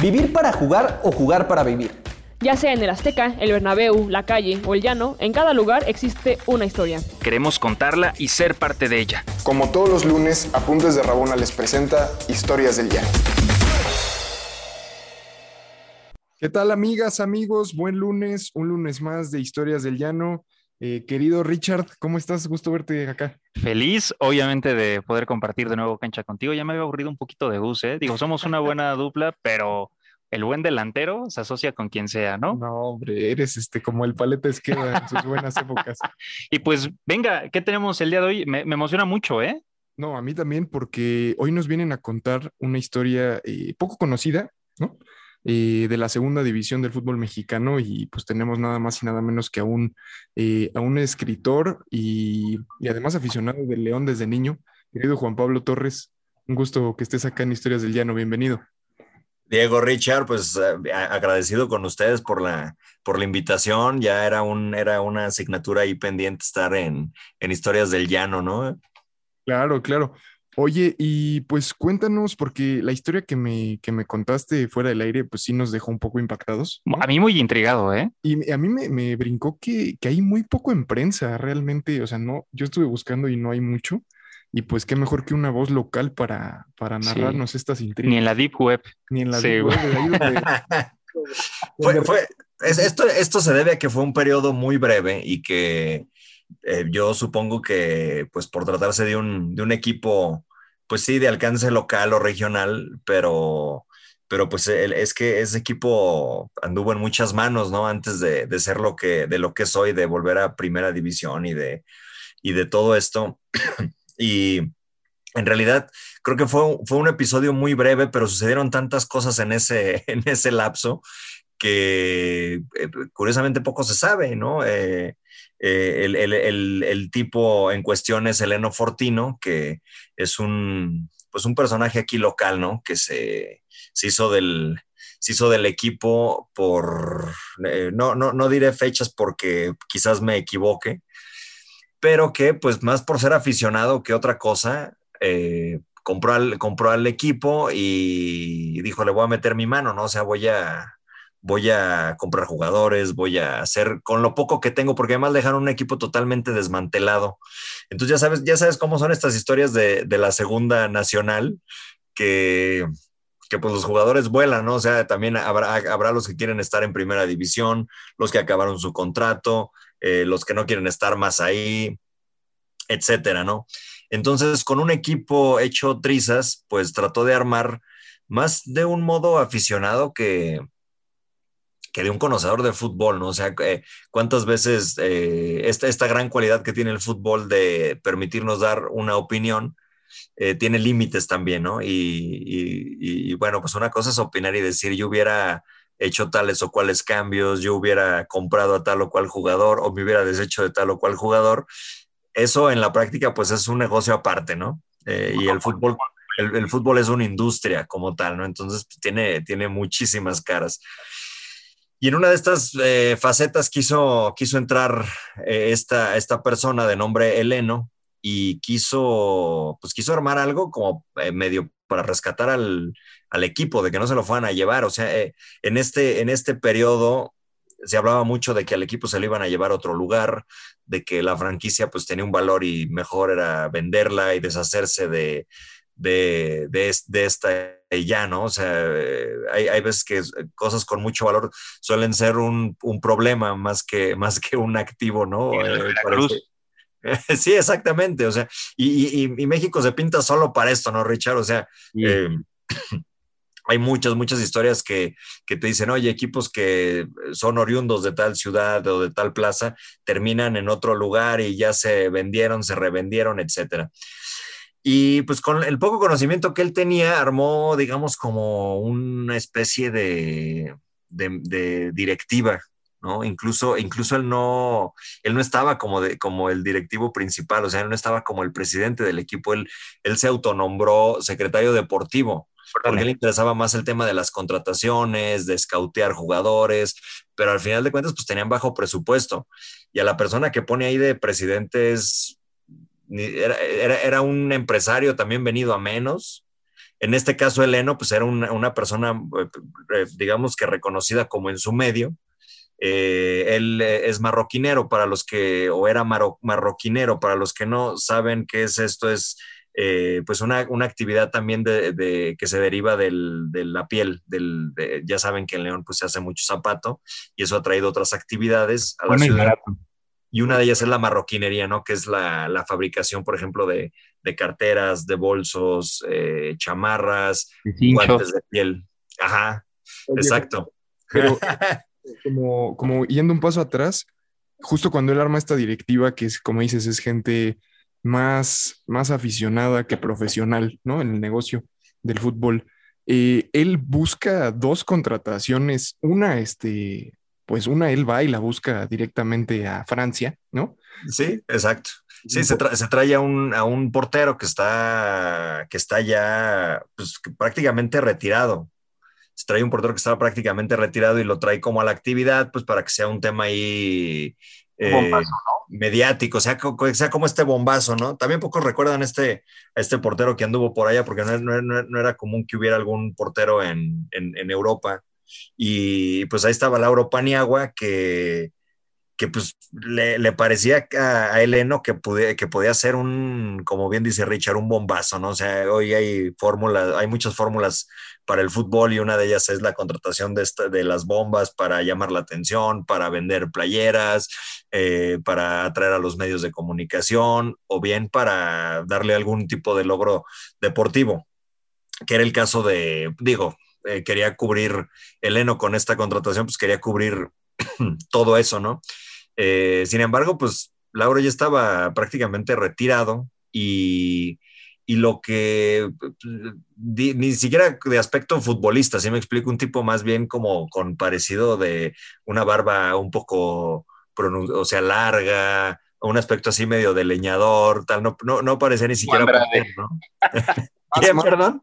Vivir para jugar o jugar para vivir. Ya sea en el Azteca, el Bernabéu, la calle o el llano, en cada lugar existe una historia. Queremos contarla y ser parte de ella. Como todos los lunes, Apuntes de Rabona les presenta Historias del Llano. ¿Qué tal amigas, amigos? Buen lunes, un lunes más de Historias del Llano. Eh, querido Richard, ¿cómo estás? Gusto verte acá. Feliz, obviamente, de poder compartir de nuevo cancha contigo. Ya me había aburrido un poquito de bus, ¿eh? Digo, somos una buena dupla, pero el buen delantero se asocia con quien sea, ¿no? No, hombre, eres este como el paleta esqueda en sus buenas épocas. y pues, venga, ¿qué tenemos el día de hoy? Me, emociona mucho, ¿eh? No, a mí también, porque hoy nos vienen a contar una historia eh, poco conocida, ¿no? Eh, de la segunda división del fútbol mexicano y pues tenemos nada más y nada menos que a un, eh, a un escritor y, y, además aficionado del León desde niño, querido Juan Pablo Torres. Un gusto que estés acá en Historias del Llano, bienvenido. Diego Richard, pues eh, agradecido con ustedes por la, por la invitación. Ya era, un, era una asignatura ahí pendiente estar en, en Historias del Llano, ¿no? Claro, claro. Oye, y pues cuéntanos, porque la historia que me, que me contaste fuera del aire, pues sí nos dejó un poco impactados. A mí muy intrigado, ¿eh? Y a mí me, me brincó que, que, hay muy poco en prensa, realmente, o sea, no, yo estuve buscando y no hay mucho. Y pues qué mejor que una voz local para, para narrarnos estas intrigas. Ni en la Deep Web. Ni en la Deep Web. fue, fue, esto, esto se debe a que fue un periodo muy breve y que eh, yo supongo que, pues por tratarse de un, de un equipo pues sí, de alcance local o regional, pero, pero pues es que ese equipo anduvo en muchas manos, ¿no? Antes de, de, ser lo que, de lo que soy, de volver a primera división y de, y de todo esto. y en realidad creo que fue, fue un episodio muy breve, pero sucedieron tantas cosas en ese, en ese lapso que eh, curiosamente poco se sabe, ¿no? Eh, eh, el, tipo en cuestión es Eleno Fortino, que es un, pues un personaje aquí local, ¿no? Que se, hizo del, se hizo del equipo por, eh, no, no, no diré fechas porque quizás me equivoque, pero que pues más por ser aficionado que otra cosa, eh, compró, al, compró al equipo y dijo, le voy a meter mi mano, ¿no? O sea, voy a, voy a comprar jugadores, voy a hacer con lo poco que tengo, porque además dejaron un equipo totalmente desmantelado. Entonces ya sabes, ya sabes cómo son estas historias de, la segunda nacional, que, que, pues los jugadores vuelan, ¿no? O sea, también habrá, habrá los que quieren estar en primera división, los que acabaron su contrato, eh, los que no quieren estar más ahí, etcétera, ¿no? Entonces, con un equipo hecho trizas, pues trató de armar más de un modo aficionado que, de un conocedor de fútbol, ¿no? O sea, eh, cuántas veces eh, esta, esta, gran cualidad que tiene el fútbol de permitirnos dar una opinión, eh, tiene límites también, ¿no? Y, bueno, pues una cosa es opinar y decir, yo hubiera hecho tales o cuales cambios, yo hubiera comprado a tal o cual jugador o me hubiera deshecho de tal o cual jugador. Eso en la práctica, pues es un negocio aparte, ¿no? y el fútbol, el, fútbol es una industria como tal, ¿no? Entonces pues, tiene, tiene muchísimas caras. Y en una de estas eh, facetas quiso, quiso entrar eh, esta, esta persona de nombre Eleno y quiso, pues quiso armar algo como eh, medio para rescatar al, al, equipo, de que no se lo fueran a llevar. O sea, en, este, en este periodo se hablaba mucho de que al equipo se lo iban a llevar a otro lugar, de que la franquicia pues tenía un valor y mejor era venderla y deshacerse de, de, de, de esta ya, ¿no? O sea, eh, hay, hay, veces que cosas con mucho valor suelen ser un, un problema más que, más que un activo, ¿no? Eh, sí, exactamente, o sea, y, y, y, México se pinta solo para esto, ¿no, Richard? O sea, eh, hay muchas, muchas historias que, que, te dicen, oye, equipos que son oriundos de tal ciudad o de tal plaza, terminan en otro lugar y ya se vendieron, se revendieron, etcétera. Y pues con el poco conocimiento que él tenía, armó, digamos, como una especie de, de, directiva, ¿no? Incluso, incluso él no, él no estaba como, de, como el directivo principal, o sea, él no estaba como el presidente del equipo, él, él se autonombró secretario deportivo, porque le interesaba más el tema de las contrataciones, de escautear jugadores, pero al final de cuentas, pues tenían bajo presupuesto. Y a la persona que pone ahí de presidente es era, era, un empresario también venido a menos, En este caso, Eleno, pues era una, una persona, eh, digamos que reconocida como en su medio. Eh, él eh, es marroquinero para los que, o era marroquinero para los que no saben qué es esto, es eh, pues una, una, actividad también de, de, que se deriva del, de la piel. Del, de, ya saben que en León pues se hace mucho zapato y eso ha traído otras actividades a la Bueno, y ciudad. barato. Y una de ellas es la marroquinería, ¿no? Que es la, la fabricación, por ejemplo, de, de carteras, de bolsos, eh, chamarras, guantes de piel. Ajá, Oye, exacto. Pero como, como yendo un paso atrás, justo cuando él arma esta directiva, que es, como dices, es gente más, más aficionada que profesional, ¿no? En el negocio del fútbol. eh, él busca dos contrataciones, una, este, pues una él va y la busca directamente a Francia, ¿no? Sí, exacto. Sí, se, tra- se trae a un, a un portero que está, que está ya pues, que prácticamente retirado. Se trae un portero que estaba prácticamente retirado y lo trae como a la actividad, pues para que sea un tema ahí eh, bombazo, mediático, sea, sea como este bombazo, ¿no? También pocos recuerdan este, a este portero que anduvo por allá, porque no, no- no- no era común que hubiera algún portero en, en- en Europa. Y pues ahí estaba Lauro Paniagua, que, que pues le, le parecía a, a Eleno que, pude- que podía ser un, como bien dice Richard, un bombazo, ¿no? O sea, hoy hay fórmulas, hay muchas fórmulas para el fútbol y una de ellas es la contratación de, esta- de las bombas para llamar la atención, para vender playeras, eh, para atraer a los medios de comunicación o bien para darle algún tipo de logro deportivo, que era el caso de, digo, eh, quería cubrir Eleno con esta contratación, pues quería cubrir todo eso, ¿no? Eh, sin embargo, pues Lauro ya estaba prácticamente retirado y, y lo que di- ni siquiera de aspecto futbolista, si me explico, un tipo más bien como con parecido de una barba un poco, o sea, larga, un aspecto así medio de leñador, tal, no, no, no parecía ni siquiera ¿no? ¿Quién, más- perdón?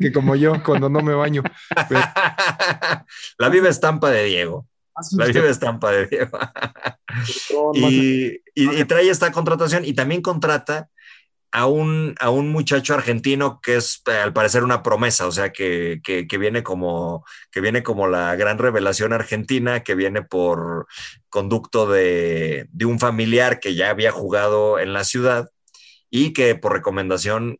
Que como yo, cuando no me baño. Pero- La viva estampa de Diego. La viva estampa de Diego. Y, y- y trae esta contratación y también contrata a un, a un muchacho argentino que es eh, al parecer una promesa, o sea, que, que, que viene como, que viene como la gran revelación argentina, que viene por conducto de, de un familiar que ya había jugado en la ciudad y que por recomendación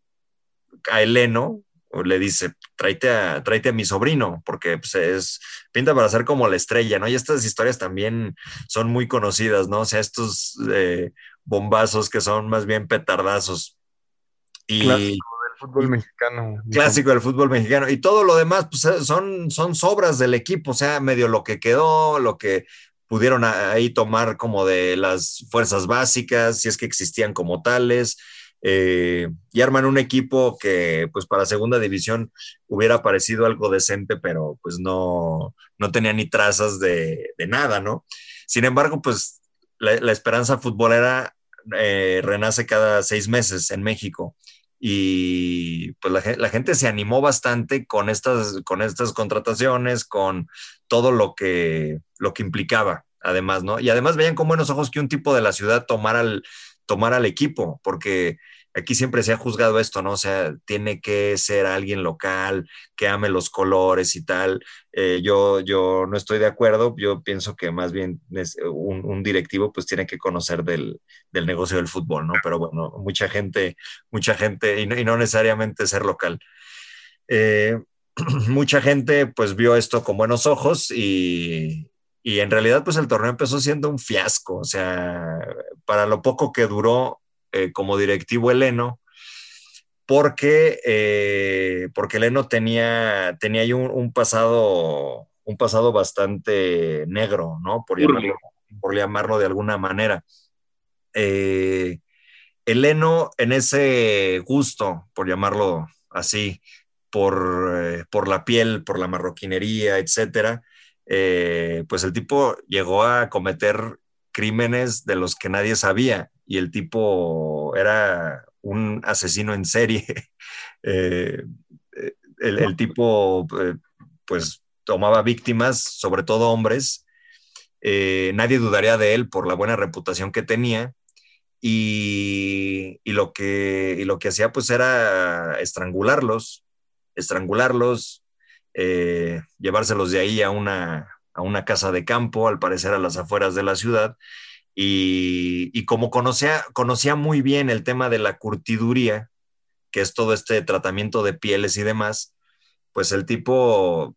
a Eleno le dice, tráete a, tráete a mi sobrino, porque pues, es, pinta para ser como la estrella, ¿no? Y estas historias también son muy conocidas, ¿no? O sea, estos eh, bombazos que son más bien petardazos. Y Clásico del fútbol mexicano. clásico del fútbol mexicano. Y todo lo demás, pues eh, son, son sobras del equipo, o sea, medio lo que quedó, lo que pudieron ahí tomar como de las fuerzas básicas, si es que existían como tales, eh, y arman un equipo que pues para segunda división hubiera parecido algo decente, pero pues no, no tenía ni trazas de, de nada, ¿no? Sin embargo, pues la, la esperanza futbolera eh, renace cada seis meses en México y pues la, la gente se animó bastante con estas, con estas contrataciones, con todo lo que, lo que implicaba, además, ¿no? Y además veían con buenos ojos que un tipo de la ciudad tomara el, tomara el equipo, porque aquí siempre se ha juzgado esto, ¿no? O sea, tiene que ser alguien local, que ame los colores y tal. Eh, yo, yo no estoy de acuerdo, yo pienso que más bien es un, un directivo pues tiene que conocer del, del negocio del fútbol, ¿no? Pero bueno, mucha gente, mucha gente, y no, y no necesariamente ser local. Eh, mucha gente pues vio esto con buenos ojos y, y en realidad pues el torneo empezó siendo un fiasco, o sea, para lo poco que duró eh, como directivo Eleno, porque, eh, porque Eleno tenía, tenía ahí un, un pasado, un pasado bastante negro, ¿no? Por llamarlo, por llamarlo de alguna manera. Eh, Eleno, en ese gusto, por llamarlo así, por, eh, por la piel, por la marroquinería, etcétera, eh, pues el tipo llegó a cometer crímenes de los que nadie sabía y el tipo era un asesino en serie. Eh, eh, el, tipo, eh, pues, tomaba víctimas, sobre todo hombres. Nadie dudaría de él por la buena reputación que tenía. Y, y lo, que, y lo que hacía, pues, era estrangularlos estrangularlos, llevárselos de ahí a una, a una casa de campo, al parecer a las afueras de la ciudad. Y, como conocía, conocía muy bien el tema de la curtiduría, que es todo este tratamiento de pieles y demás, pues el tipo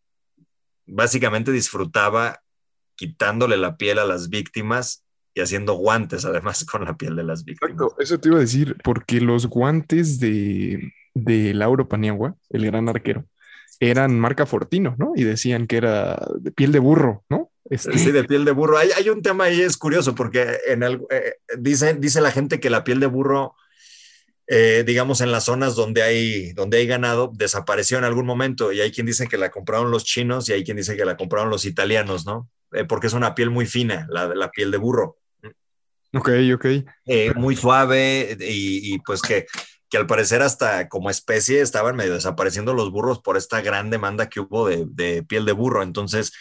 básicamente disfrutaba quitándole la piel a las víctimas y haciendo guantes además con la piel de las víctimas. Exacto, eso te iba a decir, porque los guantes de, de Lauro Paniagua, el gran arquero, eran marca Fortino, ¿no? Y decían que era de piel de burro, ¿no? Este, Sí, de piel de burro. Hay, hay un tema ahí, es curioso, porque en el, eh, dice, dice la gente que la piel de burro, eh, digamos, en las zonas donde hay, donde hay ganado, desapareció en algún momento. Y hay quien dice que la compraron los chinos y hay quien dice que la compraron los italianos, ¿no? Eh, porque es una piel muy fina, la, la piel de burro. Ok, ok. eh, muy suave y, y, pues que, que al parecer hasta como especie estaban medio desapareciendo los burros por esta gran demanda que hubo de, de piel de burro. Entonces,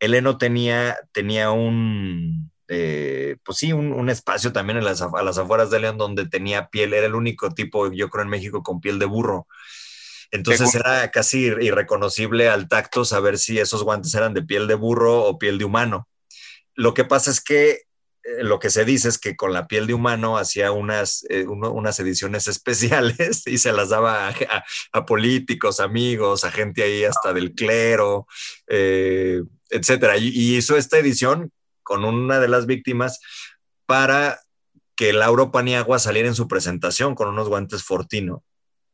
el heno tenía, tenía un, eh, pues sí, un, un, espacio también en las, a las afueras de León donde tenía piel, era el único tipo, yo creo, en México con piel de burro. Entonces era casi irreconocible al tacto saber si esos guantes eran de piel de burro o piel de humano. Lo que pasa es que lo que se dice es que con la piel de humano hacía unas, eh, uno, unas ediciones especiales y se las daba a, a, a, políticos, amigos, a gente ahí hasta del clero, eh, etcétera. Y, y, hizo esta edición con una de las víctimas para que Lauro Paniagua saliera en su presentación con unos guantes Fortino.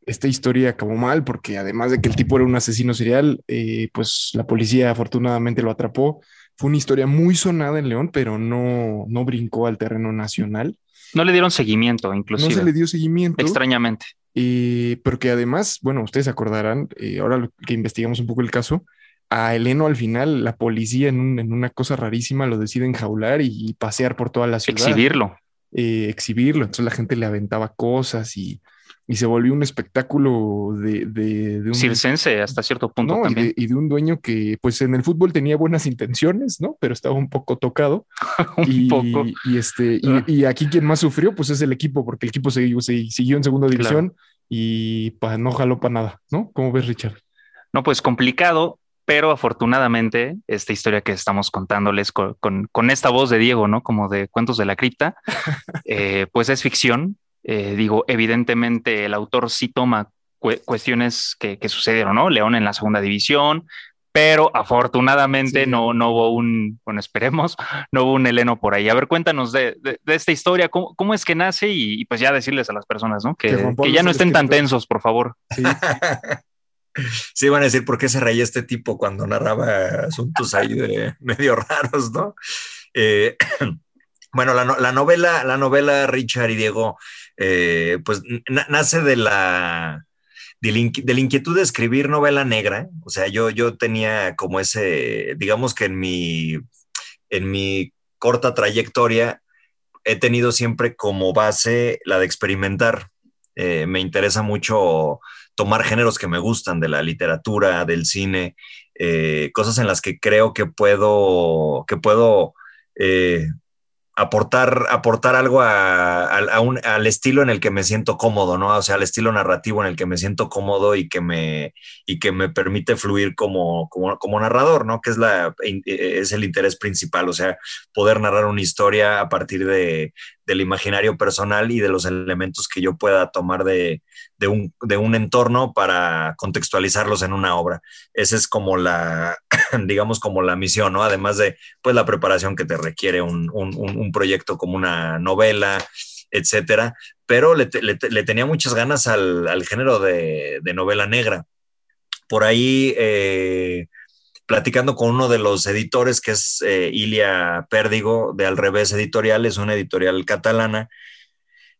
Esta historia acabó mal porque además de que el tipo era un asesino serial, eh, pues la policía afortunadamente lo atrapó fue una historia muy sonada en León, pero no, no brincó al terreno nacional. No le dieron seguimiento, inclusive. No se le dio seguimiento. Extrañamente. Eh, porque además, bueno, ustedes acordarán, eh, ahora que investigamos un poco el caso, a Eleno al final, la policía en, un, en una cosa rarísima lo decide enjaular y pasear por toda la ciudad. Exhibirlo. Eh, exhibirlo. Entonces la gente le aventaba cosas y, y se volvió un espectáculo de, de, de un... Circense hasta cierto punto no, también. Y de, y de, un dueño que pues en el fútbol tenía buenas intenciones, ¿no? Pero estaba un poco tocado. un y, poco. Y, este, y, y, aquí quien más sufrió pues es el equipo, porque el equipo se, se siguió en segunda división claro. y no jaló para nada, ¿no? ¿Cómo ves, Richard? No, pues complicado, pero afortunadamente esta historia que estamos contándoles con, con, con esta voz de Diego, ¿no? Como de cuentos de la cripta, eh, pues es ficción, eh, digo, evidentemente el autor sí toma cu cuestiones que, que, sucedieron, ¿no? León en la segunda división, pero afortunadamente sí. no, no hubo un, bueno, esperemos, no hubo un Heleno por ahí. A ver, cuéntanos de, de, de esta historia, ¿cómo, ¿cómo, es que nace y, y, pues ya decirles a las personas, ¿no? Que, que, que ya no estén tan tensos, por favor. Sí. sí, van a decir por qué se reía este tipo cuando narraba asuntos ahí de medio raros, ¿no? Eh, bueno, la, la, novela, la novela Richard y Diego, eh, pues nace de la, de la, inquietud de escribir novela negra. O sea, yo, yo tenía como ese, digamos que en mi, en mi corta trayectoria he tenido siempre como base la de experimentar. Eh, me interesa mucho tomar géneros que me gustan de la literatura, del cine, eh, cosas en las que creo que puedo, que puedo eh, aportar, aportar algo a, al estilo en el que me siento cómodo, ¿no? O sea, al estilo narrativo en el que me siento cómodo y que me, y que me permite fluir como, como, como narrador, ¿no? Que es, la, es el interés principal, o sea, poder narrar una historia a partir de, del imaginario personal y de los elementos que yo pueda tomar de, un, de un entorno para contextualizarlos en una obra. Esa es como la, digamos, como la misión, ¿no? Además de, pues, la preparación que te requiere un, un, proyecto como una novela, etcétera. Pero le tenía muchas ganas al, al género de, de, novela negra. Por ahí... Eh, platicando con uno de los editores, que es eh, Ilia Pérdigo, de Al Revés Editorial, es una editorial catalana.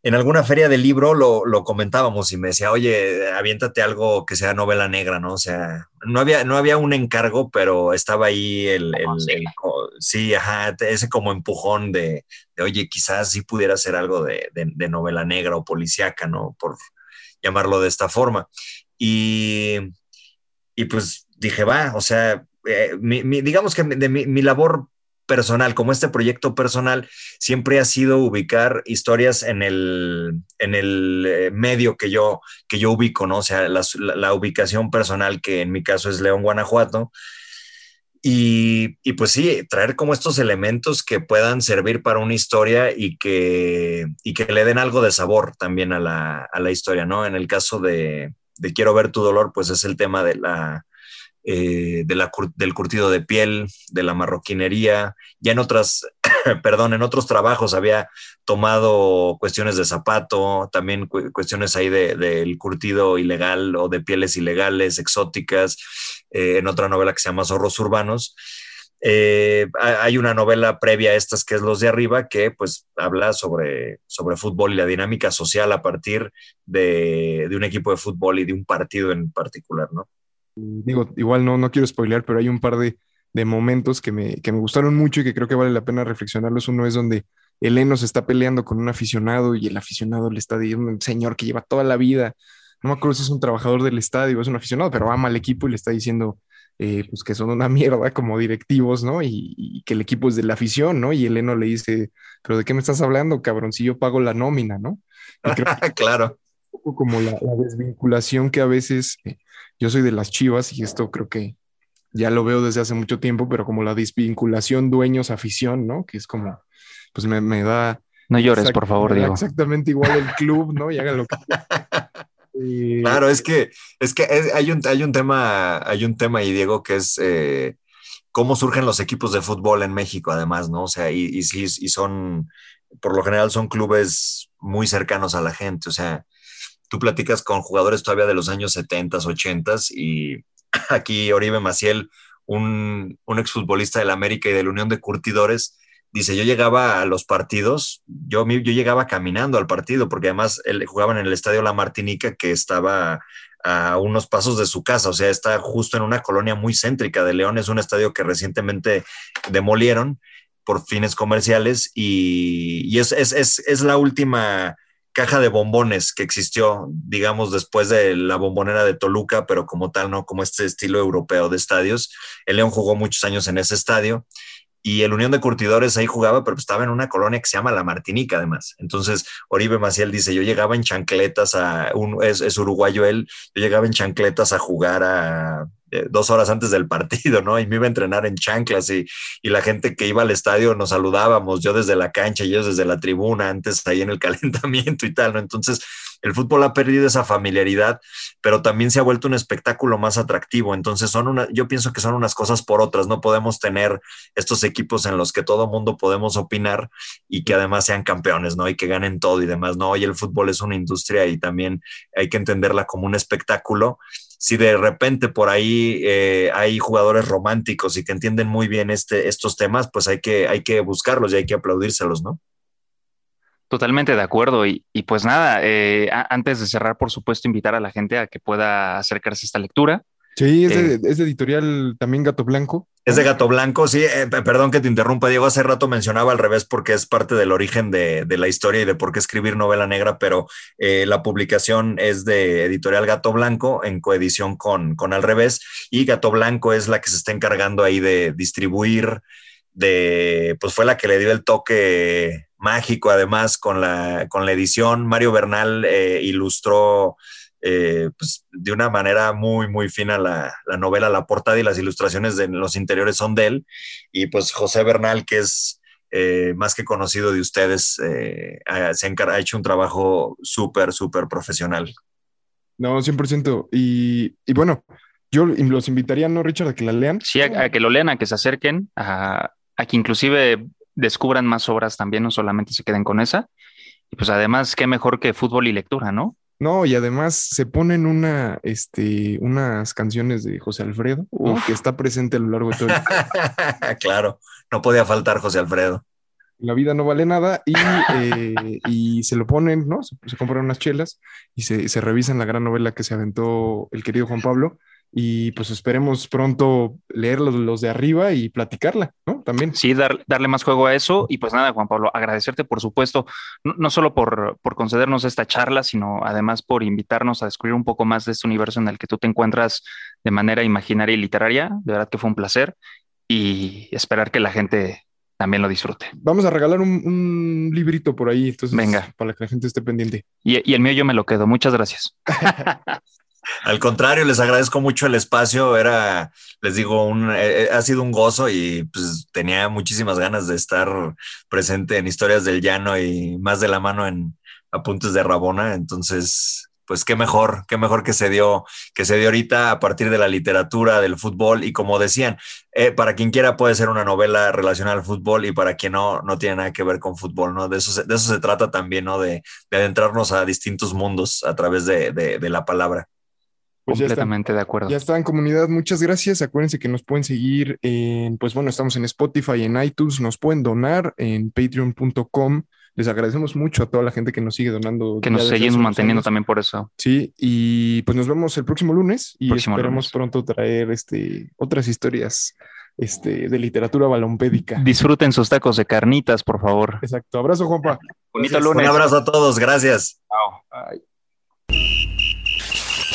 En alguna feria del libro lo, lo, comentábamos y me decía, oye, aviéntate algo que sea novela negra, ¿no? O sea, no había, no había un encargo, pero estaba ahí el, el, el, el sí, ajá, ese como empujón de, de, oye, quizás sí pudiera ser algo de, de, de novela negra o policíaca, ¿no? Por llamarlo de esta forma. Y, y pues dije, va, o sea, eh, digamos que de mi, mi, labor personal, como este proyecto personal, siempre ha sido ubicar historias en el, en el eh, medio que yo, que yo ubico, ¿no? O sea, la, la, ubicación personal, que en mi caso es León, Guanajuato. Y, y, pues sí, traer como estos elementos que puedan servir para una historia y que, y que le den algo de sabor también a la, a la historia, ¿no? En el caso de, de Quiero ver tu dolor, pues es el tema de la, eh, de la, del curtido de piel, de la marroquinería. Ya en otras, perdón, en otros trabajos había tomado cuestiones de zapato, también cuestiones ahí del de, curtido ilegal o de pieles ilegales, exóticas, eh, en otra novela que se llama Zorros Urbanos. Eh, hay una novela previa a estas que es Los de Arriba, que pues habla sobre, sobre fútbol y la dinámica social a partir de, de un equipo de fútbol y de un partido en particular, ¿no? Digo, igual no, no quiero spoilear, pero hay un par de, de momentos que me, que me, gustaron mucho y que creo que vale la pena reflexionarlos. Uno es donde Eleno se está peleando con un aficionado y el aficionado le está diciendo, un señor que lleva toda la vida, no me acuerdo si es un trabajador del estadio, es un aficionado, pero ama al equipo y le está diciendo eh, pues que son una mierda como directivos, ¿no? Y, y, que el equipo es de la afición, ¿no? Y Eleno le dice, pero ¿de qué me estás hablando, cabrón? Si yo pago la nómina, ¿no? claro. Un poco como la, la desvinculación que a veces eh, yo soy de las Chivas y esto creo que ya lo veo desde hace mucho tiempo, pero como la desvinculación dueños-afición, ¿no? Que es como, pues me, me da... No llores, por favor, Diego. Exactamente igual el club, ¿no? Y haga lo que... Eh, claro, es que, es que hay, un, hay un tema, hay un tema ahí, Diego, que es eh, cómo surgen los equipos de fútbol en México, además, ¿no? O sea, y, y, y son, por lo general son clubes muy cercanos a la gente, o sea, tú platicas con jugadores todavía de los años 70, 80 y aquí Oribe Maciel, un, un exfutbolista del América y de la Unión de Curtidores, dice, yo llegaba a los partidos, yo, yo llegaba caminando al partido, porque además él jugaba en el Estadio La Martinica, que estaba a unos pasos de su casa, o sea, está justo en una colonia muy céntrica de León, es un estadio que recientemente demolieron por fines comerciales y, y es, es, es, es la última caja de bombones que existió, digamos, después de la bombonera de Toluca, pero como tal, no como este estilo europeo de estadios. El León jugó muchos años en ese estadio y el Unión de Curtidores ahí jugaba, pero estaba en una colonia que se llama La Martinica, además. Entonces, Oribe Maciel dice, yo llegaba en chancletas a, un, es, es uruguayo él, yo llegaba en chancletas a jugar a eh, dos horas antes del partido, ¿no? Y me iba a entrenar en chanclas y, y, la gente que iba al estadio nos saludábamos, yo desde la cancha y ellos desde la tribuna, antes ahí en el calentamiento y tal, ¿no? Entonces, el fútbol ha perdido esa familiaridad, pero también se ha vuelto un espectáculo más atractivo. Entonces, son una, yo pienso que son unas cosas por otras. No podemos tener estos equipos en los que todo mundo podemos opinar y que además sean campeones, ¿no? Y que ganen todo y demás, ¿no? Y el fútbol es una industria y también hay que entenderla como un espectáculo si de repente por ahí eh, hay jugadores románticos y que entienden muy bien este, estos temas, pues hay que, hay que buscarlos y hay que aplaudírselos, ¿no? Totalmente de acuerdo. Y, y pues nada, eh, antes de cerrar, por supuesto, invitar a la gente a que pueda acercarse a esta lectura. Sí, es, de, eh, es de editorial también Gato Blanco. Es de Gato Blanco, sí. Eh, perdón que te interrumpa, Diego. Hace rato mencionaba al revés porque es parte del origen de, de la historia y de por qué escribir novela negra, pero eh, la publicación es de editorial Gato Blanco en coedición con, con Al revés. Y Gato Blanco es la que se está encargando ahí de distribuir, de, pues fue la que le dio el toque mágico además con la, con la edición. Mario Bernal ilustró eh, pues, de una manera muy, muy fina la, la, novela, la portada y las ilustraciones de los interiores son de él. Y pues José Bernal, que es eh, más que conocido de ustedes, eh, ha, se ha hecho un trabajo súper, súper profesional. No, 100%. Y, y, bueno, yo los invitaría, ¿no, Richard, a que la lean? Sí, a, a que lo lean, a que se acerquen, a, a que inclusive descubran más obras también, no solamente se queden con esa. Y pues además, qué mejor que fútbol y lectura, ¿no? No, y además se ponen una, este, unas canciones de José Alfredo, ¿no? que está presente a lo largo de todo el... claro, no podía faltar José Alfredo. La vida no vale nada y, eh, y se lo ponen, ¿no? Se, se, compran unas chelas y se, se revisan la gran novela que se aventó el querido Juan Pablo y pues esperemos pronto leer los, los, de arriba y platicarla, ¿no? También. Sí, dar, darle más juego a eso y pues nada, Juan Pablo, agradecerte por supuesto, no, no, solo por, por concedernos esta charla, sino además por invitarnos a descubrir un poco más de este universo en el que tú te encuentras de manera imaginaria y literaria. De verdad que fue un placer y esperar que la gente también lo disfrute. Vamos a regalar un, un librito por ahí, entonces, Venga. para que la gente esté pendiente. Y, y el mío yo me lo quedo. Muchas gracias. Al contrario, les agradezco mucho el espacio. Era, les digo, un, eh, ha sido un gozo y pues tenía muchísimas ganas de estar presente en Historias del Llano y más de la mano en Apuntes de Rabona. Entonces, pues qué mejor, qué mejor que se dio, que se dio ahorita a partir de la literatura, del fútbol y como decían, eh, para quien quiera puede ser una novela relacionada al fútbol y para quien no, no tiene nada que ver con fútbol, ¿no? De eso se, de eso se trata también, ¿no? De, de adentrarnos a distintos mundos a través de, de la palabra. Pues. Completamente de acuerdo. Ya está en comunidad, muchas gracias. Acuérdense que nos pueden seguir en, pues bueno, estamos en Spotify, en iTunes, nos pueden donar en patreon.com. Les agradecemos mucho a toda la gente que nos sigue donando. Que nos seguimos manteniendo años. también por eso. Sí, y pues nos vemos el próximo lunes y Próximo esperemos lunes. pronto traer este, otras historias este, de literatura balompédica. Disfruten sus tacos de carnitas, por favor. Exacto. Abrazo, Juanpa. Bonito Gracias. lunes. Un abrazo a todos, gracias.